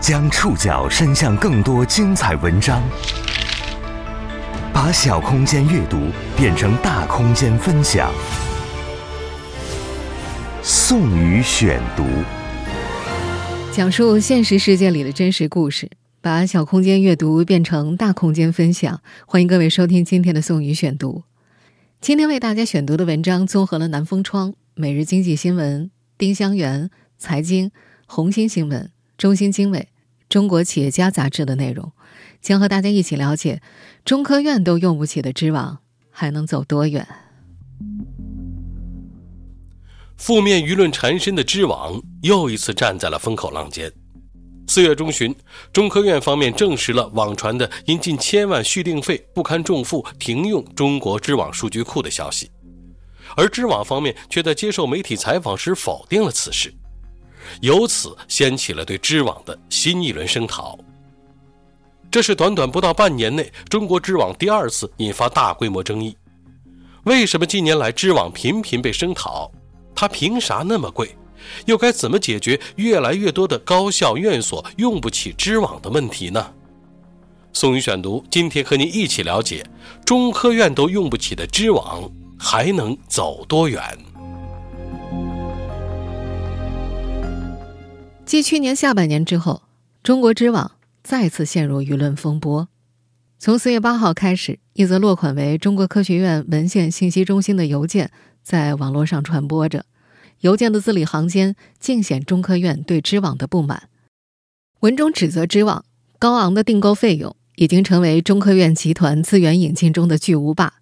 将触角伸向更多精彩文章，把小空间阅读变成大空间分享。宋宇选读，讲述现实世界里的真实故事，把小空间阅读变成大空间分享。欢迎各位收听今天的宋宇选读。今天为大家选读的文章综合了南风窗、每日经济新闻、丁香园财经、红星新闻。中新经纬、中国企业家杂志的内容，将和大家一起了解中科院都用不起的知网还能走多远。负面舆论缠身的知网又一次站在了风口浪尖。四月中旬，中科院方面证实了网传的因近千万续订费不堪重负停用中国知网数据库的消息，而知网方面却在接受媒体采访时否定了此事。由此掀起了对知网的新一轮声讨。这是短短不到半年内中国知网第二次引发大规模争议。为什么近年来知网频频被声讨？它凭啥那么贵？又该怎么解决越来越多的高校院所用不起知网的问题呢？宋宇选读今天和您一起了解：中科院都用不起的知网还能走多远？继去年下半年之后，中国知网再次陷入舆论风波。从四月八号开始，一则落款为“中国科学院文献信息中心”的邮件在网络上传播着。邮件的字里行间尽显中科院对知网的不满。文中指责知网高昂的订购费用已经成为中科院集团资源引进中的巨无霸，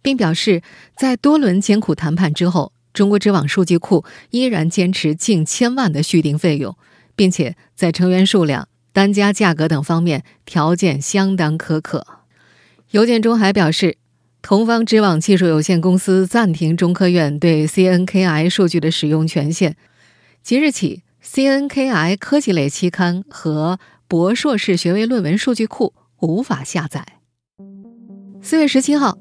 并表示在多轮艰苦谈判之后，中国知网数据库依然坚持近千万的续订费用。并且在成员数量、单价、价格等方面条件相当苛刻。邮件中还表示，同方知网技术有限公司暂停中科院对 CNKI 数据的使用权限，即日起，CNKI 科技类期刊和博硕士学位论文数据库无法下载。四月十七号，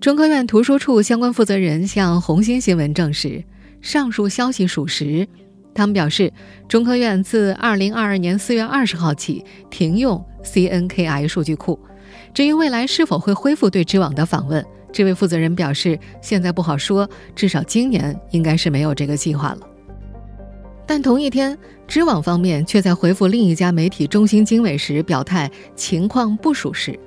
中科院图书处相关负责人向红星新闻证实，上述消息属实。他们表示，中科院自二零二二年四月二十号起停用 CNKI 数据库。至于未来是否会恢复对知网的访问，这位负责人表示，现在不好说，至少今年应该是没有这个计划了。但同一天，知网方面却在回复另一家媒体中新经纬时表态，情况不属实。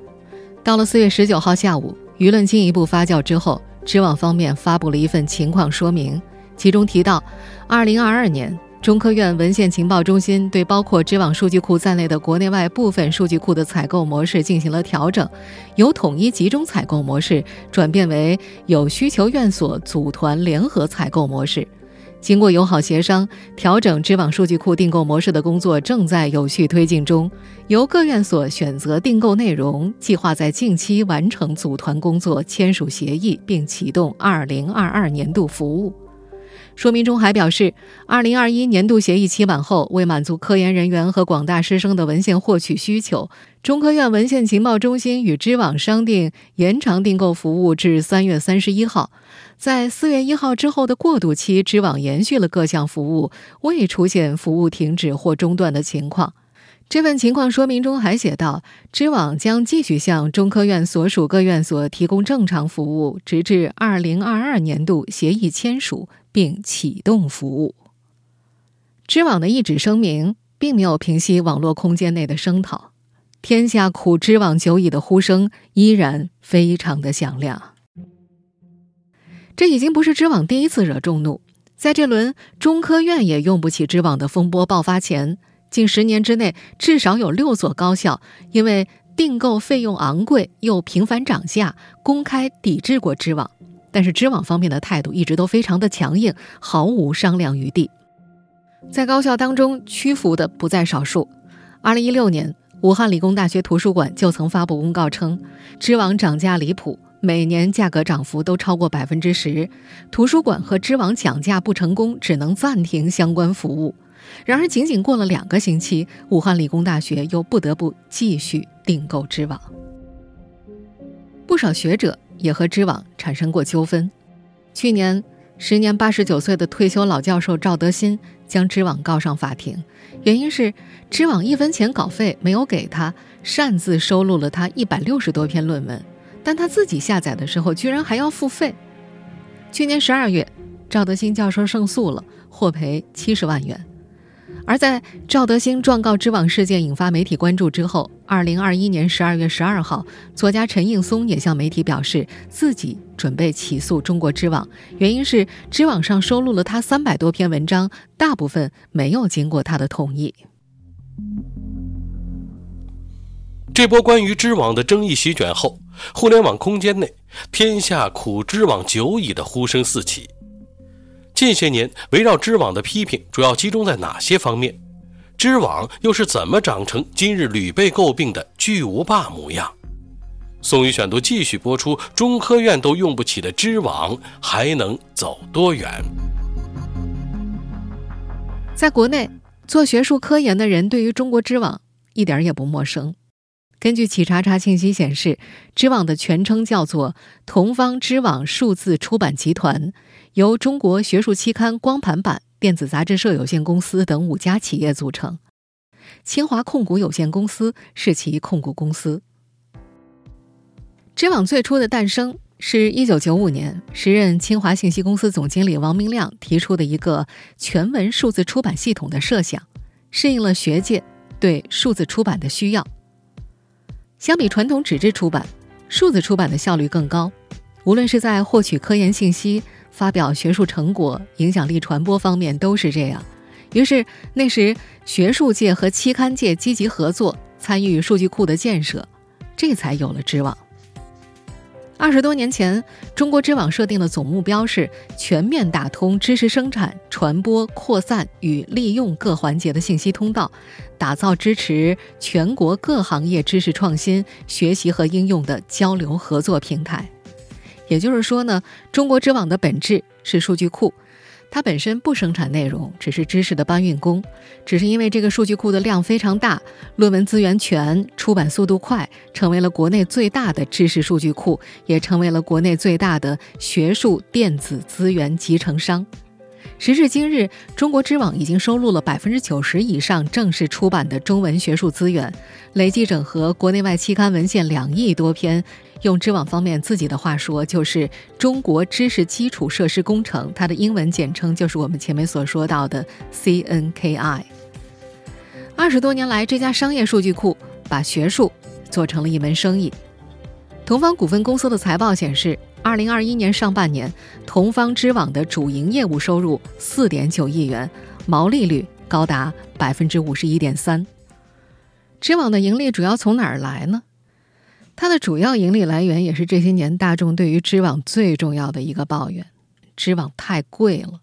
到了四月十九号下午，舆论进一步发酵之后，知网方面发布了一份情况说明。其中提到，二零二二年，中科院文献情报中心对包括知网数据库在内的国内外部分数据库的采购模式进行了调整，由统一集中采购模式转变为有需求院所组团联合采购模式。经过友好协商，调整知网数据库订购模式的工作正在有序推进中，由各院所选择订购内容，计划在近期完成组团工作，签署协议，并启动二零二二年度服务。说明中还表示，二零二一年度协议期满后，为满足科研人员和广大师生的文献获取需求，中科院文献情报中心与知网商定延长订购服务至三月三十一号。在四月一号之后的过渡期，知网延续了各项服务，未出现服务停止或中断的情况。这份情况说明中还写道，知网将继续向中科院所属各院所提供正常服务，直至二零二二年度协议签署。并启动服务。知网的一纸声明并没有平息网络空间内的声讨，天下苦知网久矣的呼声依然非常的响亮。这已经不是知网第一次惹众怒，在这轮中科院也用不起知网的风波爆发前，近十年之内至少有六所高校因为订购费用昂贵又频繁涨价，公开抵制过知网。但是知网方面的态度一直都非常的强硬，毫无商量余地。在高校当中屈服的不在少数。二零一六年，武汉理工大学图书馆就曾发布公告称，知网涨价离谱，每年价格涨幅都超过百分之十。图书馆和知网讲价不成功，只能暂停相关服务。然而，仅仅过了两个星期，武汉理工大学又不得不继续订购知网。不少学者。也和知网产生过纠纷。去年，时年八十九岁的退休老教授赵德新将知网告上法庭，原因是知网一分钱稿费没有给他，擅自收录了他一百六十多篇论文，但他自己下载的时候居然还要付费。去年十二月，赵德新教授胜诉了，获赔七十万元。而在赵德兴状告知网事件引发媒体关注之后，二零二一年十二月十二号，作家陈应松也向媒体表示，自己准备起诉中国知网，原因是知网上收录了他三百多篇文章，大部分没有经过他的同意。这波关于知网的争议席卷后，互联网空间内“天下苦知网久矣”的呼声四起。近些年围绕知网的批评主要集中在哪些方面？知网又是怎么长成今日屡被诟病的巨无霸模样？宋宇选读继续播出：中科院都用不起的知网还能走多远？在国内做学术科研的人对于中国知网一点也不陌生。根据企查查信息显示，知网的全称叫做同方知网数字出版集团。由中国学术期刊光盘版电子杂志社有限公司等五家企业组成，清华控股有限公司是其控股公司。知网最初的诞生是一九九五年，时任清华信息公司总经理王明亮提出的一个全文数字出版系统的设想，适应了学界对数字出版的需要。相比传统纸质出版，数字出版的效率更高，无论是在获取科研信息。发表学术成果、影响力传播方面都是这样。于是那时学术界和期刊界积极合作，参与数据库的建设，这才有了知网。二十多年前，中国知网设定的总目标是全面打通知识生产、传播、扩散与利用各环节的信息通道，打造支持全国各行业知识创新、学习和应用的交流合作平台。也就是说呢，中国知网的本质是数据库，它本身不生产内容，只是知识的搬运工。只是因为这个数据库的量非常大，论文资源全，出版速度快，成为了国内最大的知识数据库，也成为了国内最大的学术电子资源集成商。时至今日，中国知网已经收录了百分之九十以上正式出版的中文学术资源，累计整合国内外期刊文献两亿多篇。用知网方面自己的话说，就是中国知识基础设施工程，它的英文简称就是我们前面所说到的 CNKI。二十多年来，这家商业数据库把学术做成了一门生意。同方股份公司的财报显示。二零二一年上半年，同方知网的主营业务收入四点九亿元，毛利率高达百分之五十一点三。知网的盈利主要从哪儿来呢？它的主要盈利来源也是这些年大众对于知网最重要的一个抱怨：知网太贵了。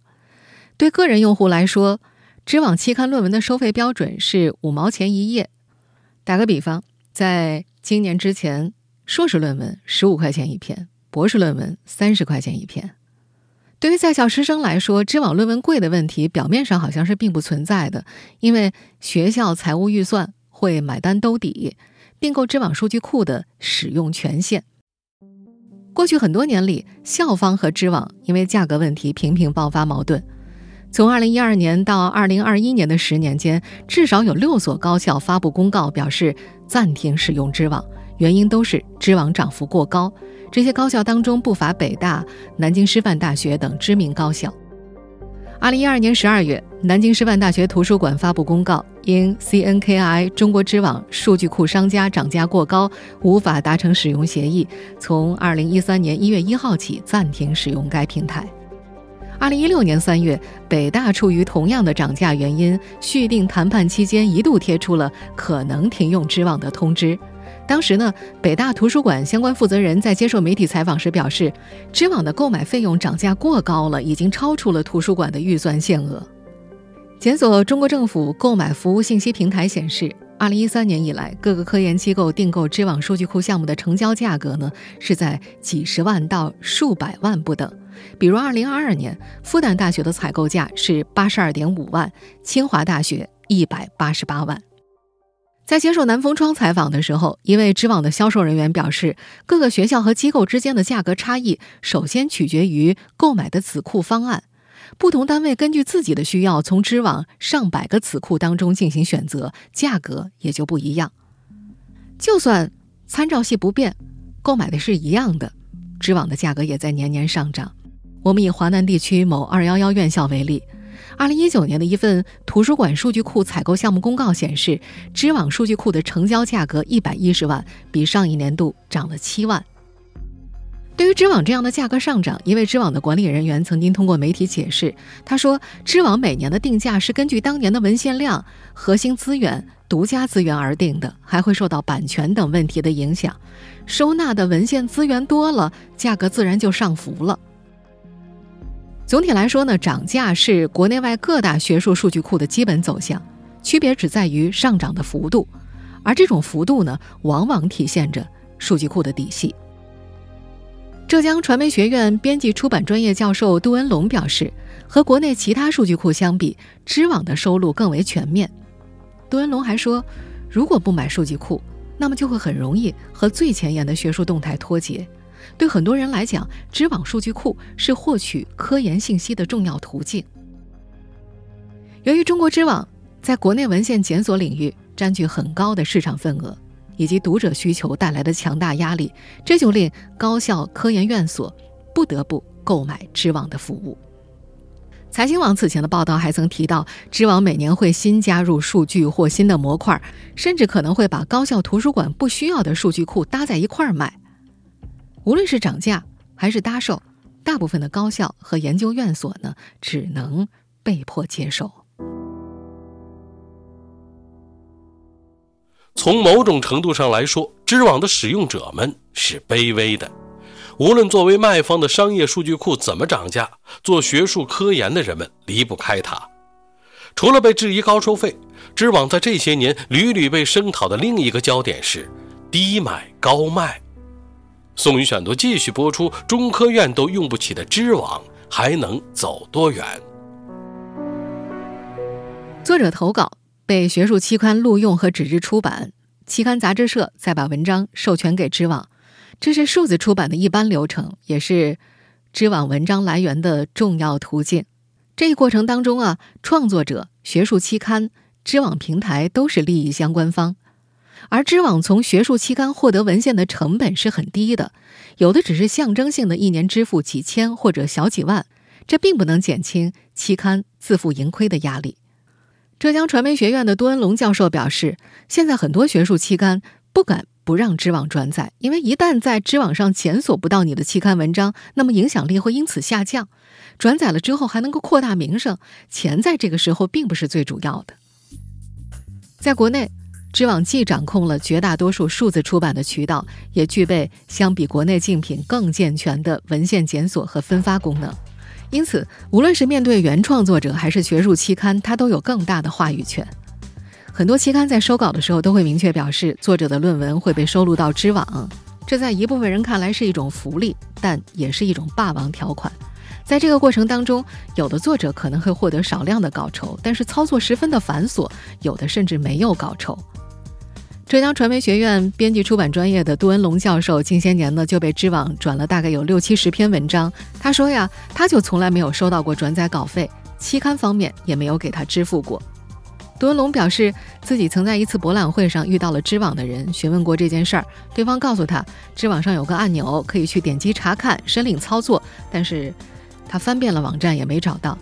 对个人用户来说，知网期刊论文的收费标准是五毛钱一页。打个比方，在今年之前，硕士论文十五块钱一篇。博士论文三十块钱一篇，对于在校师生来说，知网论文贵的问题表面上好像是并不存在的，因为学校财务预算会买单兜底，并购知网数据库的使用权限。过去很多年里，校方和知网因为价格问题频频爆发矛盾。从二零一二年到二零二一年的十年间，至少有六所高校发布公告表示暂停使用知网，原因都是知网涨幅过高。这些高校当中不乏北大、南京师范大学等知名高校。二零一二年十二月，南京师范大学图书馆发布公告，因 CNKI 中国知网数据库商家涨价过高，无法达成使用协议，从二零一三年一月一号起暂停使用该平台。二零一六年三月，北大出于同样的涨价原因，续订谈判期间一度贴出了可能停用知网的通知。当时呢，北大图书馆相关负责人在接受媒体采访时表示，知网的购买费用涨价过高了，已经超出了图书馆的预算限额。检索中国政府购买服务信息平台显示，二零一三年以来，各个科研机构订购知网数据库项目的成交价格呢，是在几十万到数百万不等。比如，二零二二年，复旦大学的采购价是八十二点五万，清华大学一百八十八万。在接受南风窗采访的时候，一位知网的销售人员表示，各个学校和机构之间的价格差异，首先取决于购买的子库方案。不同单位根据自己的需要，从知网上百个子库当中进行选择，价格也就不一样。就算参照系不变，购买的是一样的，知网的价格也在年年上涨。我们以华南地区某二幺幺院校为例。二零一九年的一份图书馆数据库采购项目公告显示，知网数据库的成交价格一百一十万，比上一年度涨了七万。对于知网这样的价格上涨，一位知网的管理人员曾经通过媒体解释，他说：“知网每年的定价是根据当年的文献量、核心资源、独家资源而定的，还会受到版权等问题的影响。收纳的文献资源多了，价格自然就上浮了。”总体来说呢，涨价是国内外各大学术数据库的基本走向，区别只在于上涨的幅度，而这种幅度呢，往往体现着数据库的底细。浙江传媒学院编辑出版专业教授杜文龙表示，和国内其他数据库相比，知网的收录更为全面。杜文龙还说，如果不买数据库，那么就会很容易和最前沿的学术动态脱节。对很多人来讲，知网数据库是获取科研信息的重要途径。由于中国知网在国内文献检索领域占据很高的市场份额，以及读者需求带来的强大压力，这就令高校科研院所不得不购买知网的服务。财经网此前的报道还曾提到，知网每年会新加入数据或新的模块，甚至可能会把高校图书馆不需要的数据库搭在一块儿卖。无论是涨价还是搭售，大部分的高校和研究院所呢，只能被迫接受。从某种程度上来说，知网的使用者们是卑微的。无论作为卖方的商业数据库怎么涨价，做学术科研的人们离不开它。除了被质疑高收费，知网在这些年屡屡被声讨的另一个焦点是低买高卖。宋宇选读继续播出，中科院都用不起的知网还能走多远？作者投稿被学术期刊录用和纸质出版，期刊杂志社再把文章授权给知网，这是数字出版的一般流程，也是知网文章来源的重要途径。这一过程当中啊，创作者、学术期刊、知网平台都是利益相关方。而知网从学术期刊获得文献的成本是很低的，有的只是象征性的一年支付几千或者小几万，这并不能减轻期刊自负盈亏的压力。浙江传媒学院的杜恩龙教授表示，现在很多学术期刊不敢不让知网转载，因为一旦在知网上检索不到你的期刊文章，那么影响力会因此下降。转载了之后还能够扩大名声，钱在这个时候并不是最主要的。在国内。知网既掌控了绝大多数数字出版的渠道，也具备相比国内竞品更健全的文献检索和分发功能。因此，无论是面对原创作者还是学术期刊，它都有更大的话语权。很多期刊在收稿的时候都会明确表示，作者的论文会被收录到知网。这在一部分人看来是一种福利，但也是一种霸王条款。在这个过程当中，有的作者可能会获得少量的稿酬，但是操作十分的繁琐，有的甚至没有稿酬。浙江传媒学院编辑出版专业的杜文龙教授，近些年呢就被知网转了大概有六七十篇文章。他说呀，他就从来没有收到过转载稿费，期刊方面也没有给他支付过。杜文龙表示，自己曾在一次博览会上遇到了知网的人，询问过这件事儿，对方告诉他，知网上有个按钮可以去点击查看、申领操作，但是他翻遍了网站也没找到。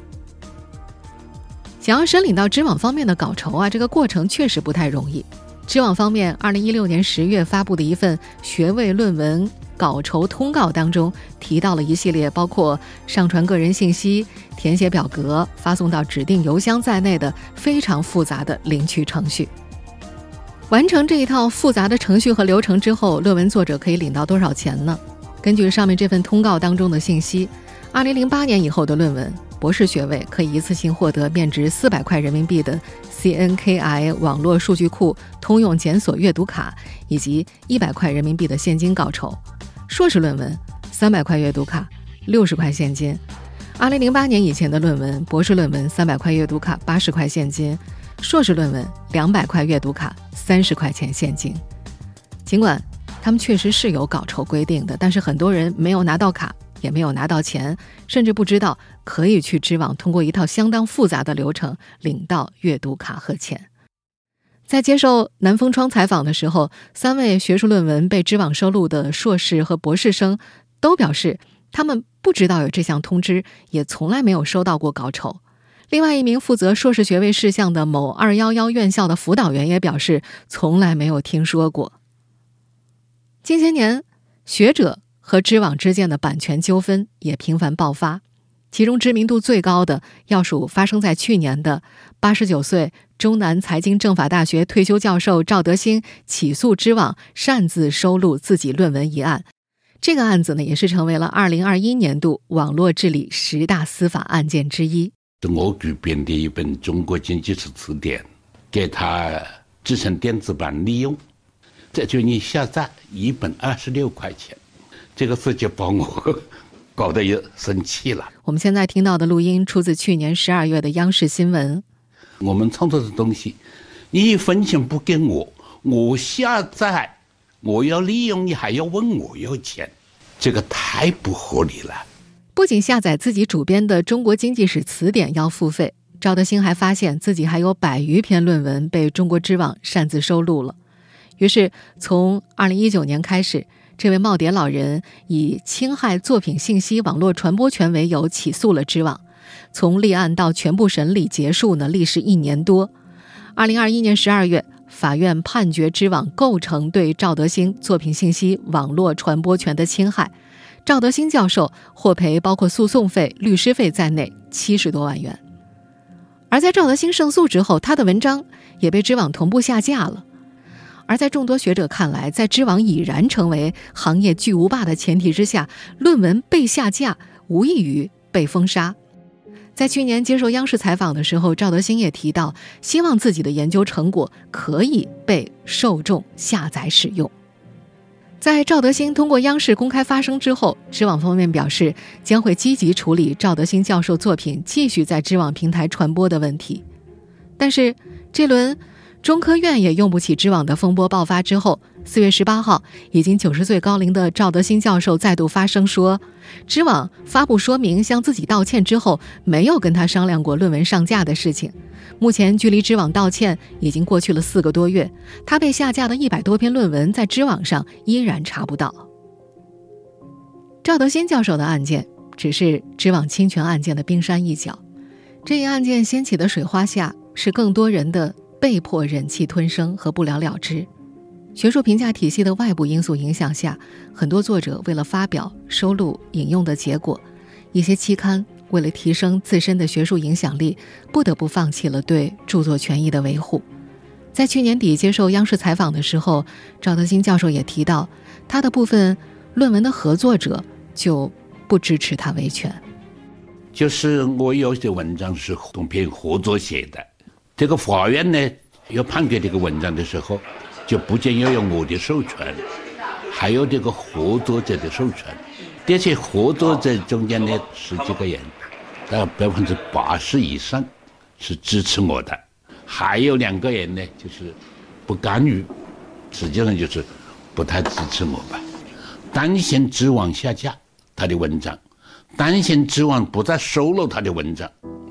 想要申领到知网方面的稿酬啊，这个过程确实不太容易。知网方面，二零一六年十月发布的一份学位论文稿酬通告当中，提到了一系列包括上传个人信息、填写表格、发送到指定邮箱在内的非常复杂的领取程序。完成这一套复杂的程序和流程之后，论文作者可以领到多少钱呢？根据上面这份通告当中的信息，二零零八年以后的论文。博士学位可以一次性获得面值四百块人民币的 CNKI 网络数据库通用检索阅读卡，以及一百块人民币的现金稿酬；硕士论文三百块阅读卡，六十块现金；二零零八年以前的论文，博士论文三百块阅读卡，八十块现金；硕士论文两百块阅读卡，三十块钱现金。尽管他们确实是有稿酬规定的，但是很多人没有拿到卡，也没有拿到钱，甚至不知道可以去知网通过一套相当复杂的流程领到阅读卡和钱。在接受南风窗采访的时候，三位学术论文被知网收录的硕士和博士生都表示，他们不知道有这项通知，也从来没有收到过稿酬。另外一名负责硕士学位事项的某二幺幺院校的辅导员也表示，从来没有听说过。近些年，学者和知网之间的版权纠纷也频繁爆发，其中知名度最高的要数发生在去年的八十九岁中南财经政法大学退休教授赵德兴起诉知网擅自收录自己论文一案。这个案子呢，也是成为了二零二一年度网络治理十大司法案件之一。我改编的一本《中国经济史词典》，给他制成电子版利用，这就你下载一本二十六块钱，这个事就把我搞得也生气了。我们现在听到的录音出自去年十二月的央视新闻。我们创作的东西，你一分钱不给我，我下载，我要利用，你还要问我要钱，这个太不合理了。不仅下载自己主编的《中国经济史词典》要付费，赵德兴还发现自己还有百余篇论文被中国知网擅自收录了。于是，从二零一九年开始，这位耄耋老人以侵害作品信息网络传播权为由起诉了知网。从立案到全部审理结束呢，历时一年多。2021年12月，法院判决知网构成对赵德兴作品信息网络传播权的侵害。赵德兴教授获赔包括诉讼费、律师费在内七十多万元。而在赵德兴胜诉之后，他的文章也被知网同步下架了。而在众多学者看来，在知网已然成为行业巨无霸的前提之下，论文被下架无异于被封杀。在去年接受央视采访的时候，赵德兴也提到，希望自己的研究成果可以被受众下载使用。在赵德兴通过央视公开发声之后，知网方面表示将会积极处理赵德兴教授作品继续在知网平台传播的问题。但是，这轮中科院也用不起知网的风波爆发之后，四月十八号，已经九十岁高龄的赵德新教授再度发声说，知网发布说明向自己道歉之后，没有跟他商量过论文上架的事情。目前距离知网道歉已经过去了四个多月，他被下架的一百多篇论文在知网上依然查不到。赵德新教授的案件只是知网侵权案件的冰山一角，这一案件掀起的水花下是更多人的被迫忍气吞声和不了了之。学术评价体系的外部因素影响下，很多作者为了发表、收录、引用的结果，一些期刊。为了提升自身的学术影响力，不得不放弃了对著作权益的维护。在去年底接受央视采访的时候，赵德新教授也提到，他的部分论文的合作者就不支持他维权。就是我有些文章是同别人合作写的，这个法院呢要判给这个文章的时候，就不仅要有我的授权，还有这个合作者的授权。这些合作者中间的十几个人。呃，百分之八十以上是支持我的，还有两个人呢，就是不干预，实际上就是不太支持我吧。担心知网下架他的文章，担心知网不再收录他的文章，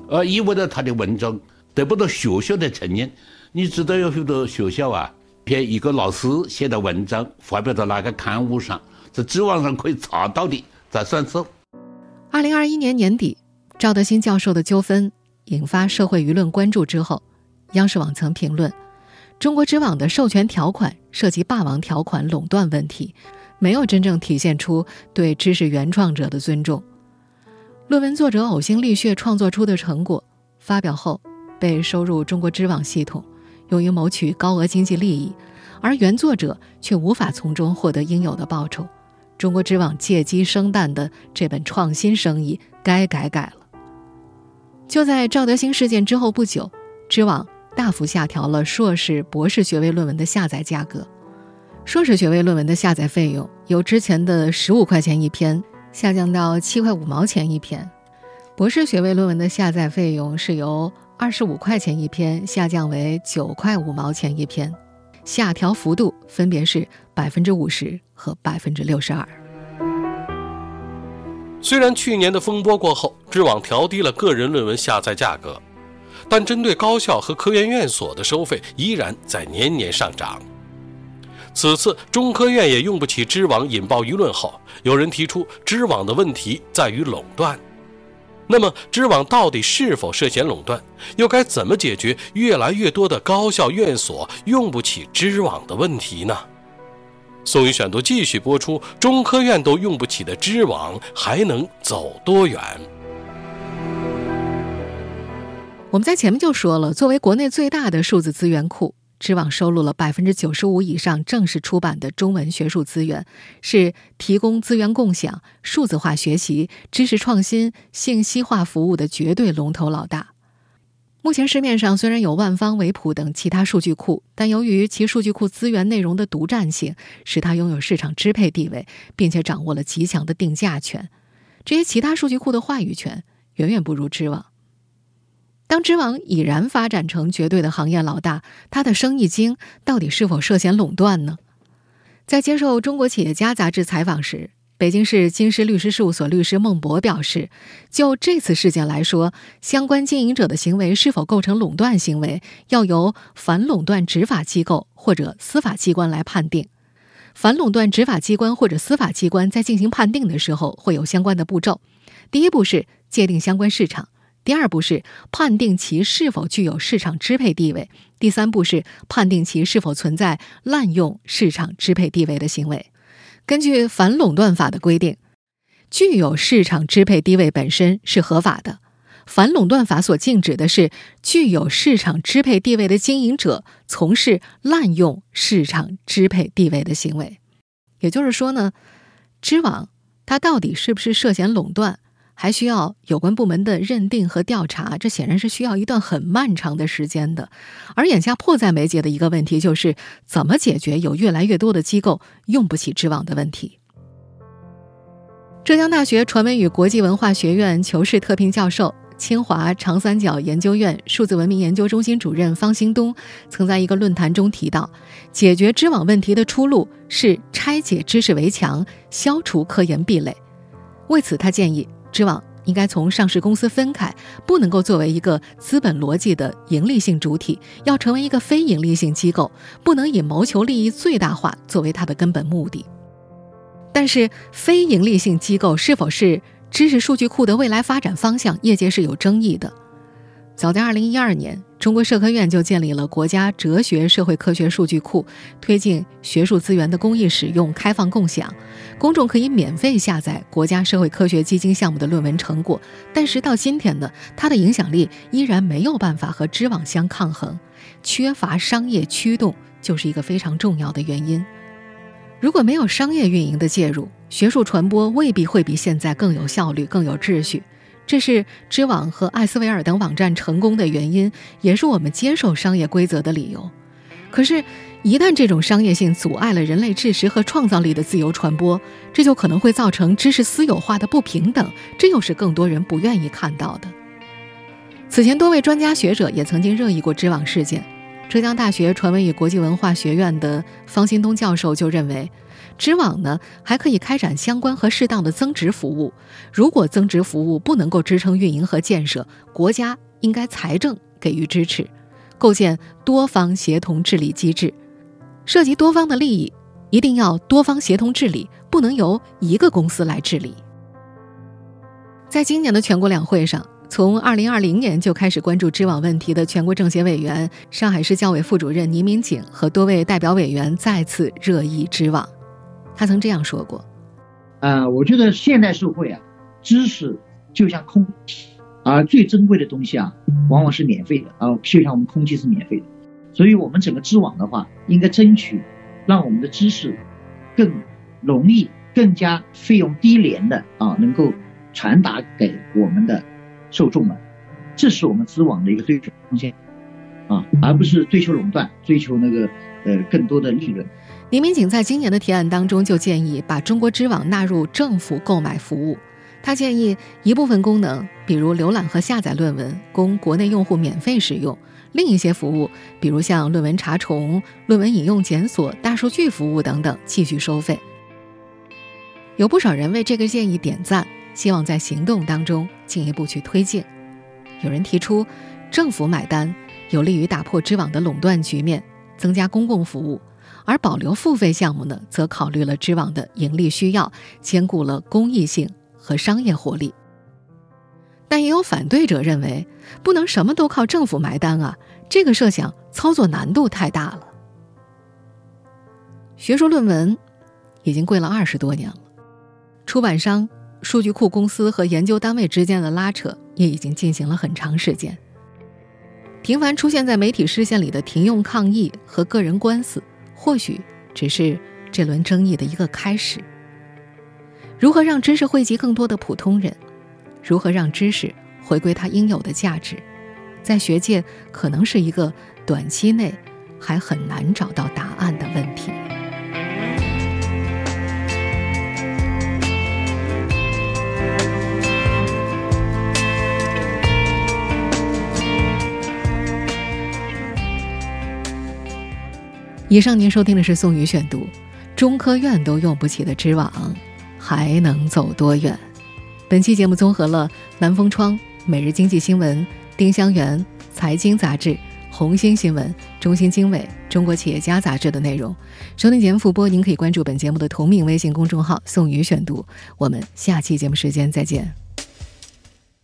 而意味着他的文章得不到学校的承认。你知道有许多学校啊，编一个老师写的文章发表到哪个刊物上，在知网上可以查到的才算数。二零二一年年底。赵德新教授的纠纷引发社会舆论关注之后，央视网曾评论：中国知网的授权条款涉及霸王条款、垄断问题，没有真正体现出对知识原创者的尊重。论文作者呕心沥血创作出的成果，发表后被收入中国知网系统，用于谋取高额经济利益，而原作者却无法从中获得应有的报酬。中国知网借机生蛋的这本创新生意，该改改了。就在赵德兴事件之后不久，知网大幅下调了硕士、博士学位论文的下载价格。硕士学位论文的下载费用由之前的十五块钱一篇下降到七块五毛钱一篇，博士学位论文的下载费用是由二十五块钱一篇下降为九块五毛钱一篇。下调幅度分别是百分之五十和百分之六十二。虽然去年的风波过后，知网调低了个人论文下载价格，但针对高校和科研院所的收费依然在年年上涨。此次中科院也用不起知网引爆舆论后，有人提出知网的问题在于垄断。那么，知网到底是否涉嫌垄断？又该怎么解决越来越多的高校院所用不起知网的问题呢？宋宇选读继续播出：中科院都用不起的知网，还能走多远？我们在前面就说了，作为国内最大的数字资源库。知网收录了百分之九十五以上正式出版的中文学术资源，是提供资源共享、数字化学习、知识创新、信息化服务的绝对龙头老大。目前市面上虽然有万方、维普等其他数据库，但由于其数据库资源内容的独占性，使它拥有市场支配地位，并且掌握了极强的定价权。这些其他数据库的话语权远远不如知网。当知网已然发展成绝对的行业老大，它的生意经到底是否涉嫌垄断呢？在接受《中国企业家》杂志采访时，北京市金狮律师事务所律师孟博表示，就这次事件来说，相关经营者的行为是否构成垄断行为，要由反垄断执法机构或者司法机关来判定。反垄断执法机关或者司法机关在进行判定的时候，会有相关的步骤。第一步是界定相关市场。第二步是判定其是否具有市场支配地位，第三步是判定其是否存在滥用市场支配地位的行为。根据反垄断法的规定，具有市场支配地位本身是合法的。反垄断法所禁止的是具有市场支配地位的经营者从事滥用市场支配地位的行为。也就是说呢，知网它到底是不是涉嫌垄断？还需要有关部门的认定和调查，这显然是需要一段很漫长的时间的。而眼下迫在眉睫的一个问题，就是怎么解决有越来越多的机构用不起知网的问题。浙江大学传媒与国际文化学院求是特聘教授、清华长三角研究院数字文明研究中心主任方兴东曾在一个论坛中提到，解决知网问题的出路是拆解知识围墙，消除科研壁垒。为此，他建议。知网应该从上市公司分开，不能够作为一个资本逻辑的盈利性主体，要成为一个非盈利性机构，不能以谋求利益最大化作为它的根本目的。但是，非盈利性机构是否是知识数据库的未来发展方向，业界是有争议的。早在2012年。中国社科院就建立了国家哲学社会科学数据库，推进学术资源的公益使用、开放共享，公众可以免费下载国家社会科学基金项目的论文成果。但是到今天呢，它的影响力依然没有办法和知网相抗衡，缺乏商业驱动就是一个非常重要的原因。如果没有商业运营的介入，学术传播未必会比现在更有效率、更有秩序。这是知网和艾斯维尔等网站成功的原因，也是我们接受商业规则的理由。可是，一旦这种商业性阻碍了人类知识和创造力的自由传播，这就可能会造成知识私有化的不平等，这又是更多人不愿意看到的。此前，多位专家学者也曾经热议过知网事件。浙江大学传媒与国际文化学院的方新东教授就认为。知网呢，还可以开展相关和适当的增值服务。如果增值服务不能够支撑运营和建设，国家应该财政给予支持，构建多方协同治理机制。涉及多方的利益，一定要多方协同治理，不能由一个公司来治理。在今年的全国两会上，从2020年就开始关注知网问题的全国政协委员、上海市教委副主任倪敏景和多位代表委员再次热议知网。他曾这样说过：“啊，我觉得现代社会啊，知识就像空气，而最珍贵的东西啊，往往是免费的啊，就像我们空气是免费的。所以，我们整个知网的话，应该争取让我们的知识更容易、更加费用低廉的啊，能够传达给我们的受众们。这是我们知网的一个追求方向啊，而不是追求垄断，追求那个呃更多的利润。”李民警在今年的提案当中就建议把中国知网纳入政府购买服务。他建议一部分功能，比如浏览和下载论文，供国内用户免费使用；另一些服务，比如像论文查重、论文引用检索、大数据服务等等，继续收费。有不少人为这个建议点赞，希望在行动当中进一步去推进。有人提出，政府买单有利于打破知网的垄断局面，增加公共服务；而保留付费项目呢，则考虑了知网的盈利需要，兼顾了公益性和商业活力。但也有反对者认为，不能什么都靠政府埋单啊，这个设想操作难度太大了。学术论文已经贵了二十多年了，出版商、数据库公司和研究单位之间的拉扯也已经进行了很长时间。频繁出现在媒体视线里的停用抗议和个人官司，或许只是这轮争议的一个开始。如何让知识惠及更多的普通人？如何让知识回归它应有的价值，在学界可能是一个短期内还很难找到答案的问题。以上您收听的是宋宇选读，中科院都用不起的知网，还能走多远？本期节目综合了《南风窗》《每日经济新闻》《丁香园》《财经杂志》《红星新闻》《中新经纬》《中国企业家杂志》的内容。收听节目复播，您可以关注本节目的同名微信公众号“宋宇选读”。我们下期节目时间再见。